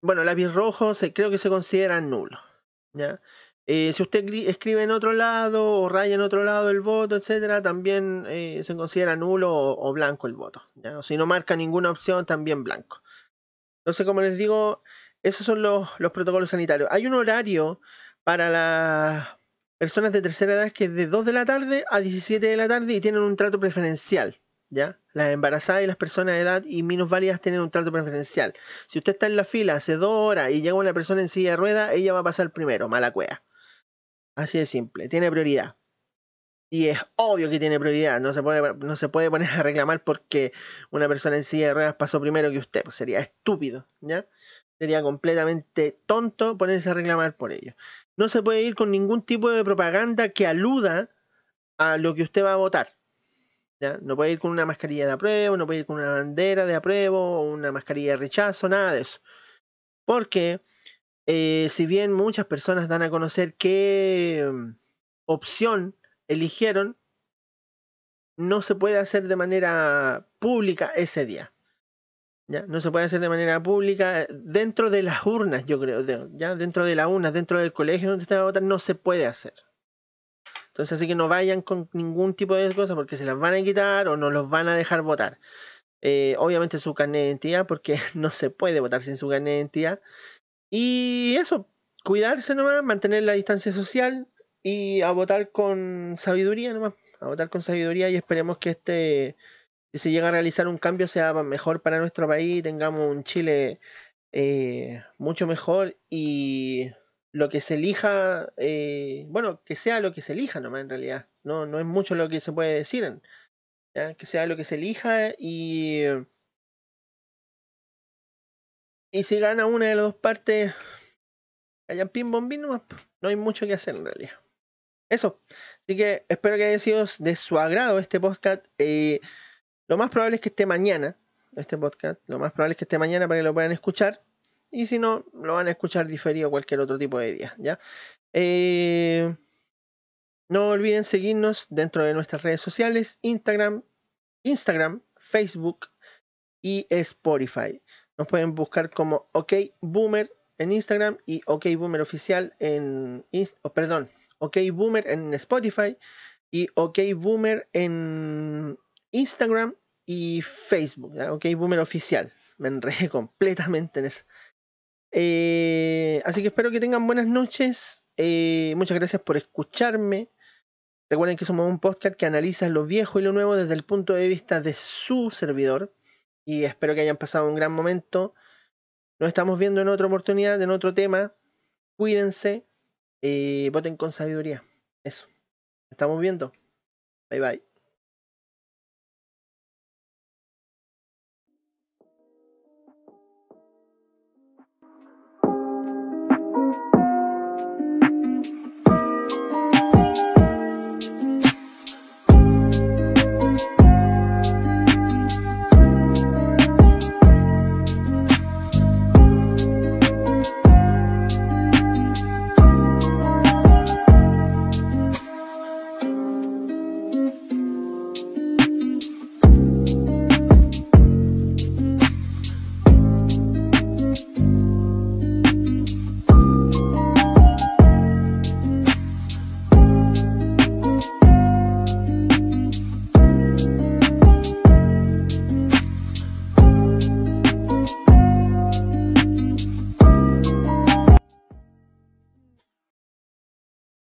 bueno, lápiz rojo se, creo que se considera nulo. ¿ya? Eh, si usted escribe en otro lado o raya en otro lado el voto, etcétera, también eh, se considera nulo o, blanco el voto. O si no marca ninguna opción, también blanco. Entonces, como les digo, esos son los, los protocolos sanitarios. Hay un horario para las personas de tercera edad que es de 2 de la tarde a 17 de la tarde y tienen un trato preferencial. Las embarazadas y las personas de edad y minusválidas tienen un trato preferencial. Si usted está en la fila hace dos horas y llega una persona en silla de ruedas, ella va a pasar primero, mala cueva. Así de simple, tiene prioridad. Y es obvio que tiene prioridad, no se puede, no se puede poner a reclamar porque una persona en silla de ruedas pasó primero que usted, pues sería estúpido, ¿ya? Sería completamente tonto ponerse a reclamar por ello. No se puede ir con ningún tipo de propaganda que aluda a lo que usted va a votar. ¿ya? No puede ir con una mascarilla de apruebo, no puede ir con una bandera de apruebo, una mascarilla de rechazo, nada de eso. Porque eh, si bien muchas personas dan a conocer qué mm, opción eligieron, no se puede hacer de manera pública ese día. ¿ya? No se puede hacer de manera pública eh, dentro de las urnas, yo creo. ¿ya? Dentro de las urnas, dentro del colegio donde a votar, no se puede hacer. Entonces, así que no vayan con ningún tipo de cosa porque se las van a quitar o no los van a dejar votar. Eh, obviamente su carnet de identidad, porque no se puede votar sin su carnet de identidad. Y eso, cuidarse nomás, mantener la distancia social y a votar con sabiduría nomás. A votar con sabiduría y esperemos que este, si se llega a realizar un cambio, sea mejor para nuestro país, tengamos un Chile eh, mucho mejor y lo que se elija, eh, bueno, que sea lo que se elija nomás en realidad. No, no es mucho lo que se puede decir. Que sea lo que se elija y y si gana una de las dos partes, hayan pin bombín no hay mucho que hacer en realidad. Eso. Así que espero que haya sido de su agrado este podcast. Eh, lo más probable es que esté mañana. Este podcast. Lo más probable es que esté mañana para que lo puedan escuchar. Y si no, lo van a escuchar diferido cualquier otro tipo de día. ¿ya? Eh, no olviden seguirnos dentro de nuestras redes sociales. Instagram, Instagram, Facebook y Spotify. Nos pueden buscar como OK Boomer en Instagram y OK Boomer oficial en oh, perdón, OK Boomer en Spotify y OK Boomer en Instagram y Facebook, OK Boomer oficial. Me enredé completamente en eso. Eh, así que espero que tengan buenas noches. Eh, muchas gracias por escucharme. Recuerden que somos un podcast que analiza lo viejo y lo nuevo desde el punto de vista de su servidor y espero que hayan pasado un gran momento. Nos estamos viendo en otra oportunidad, en otro tema. Cuídense, eh, voten con sabiduría. Eso. Estamos viendo. Bye bye.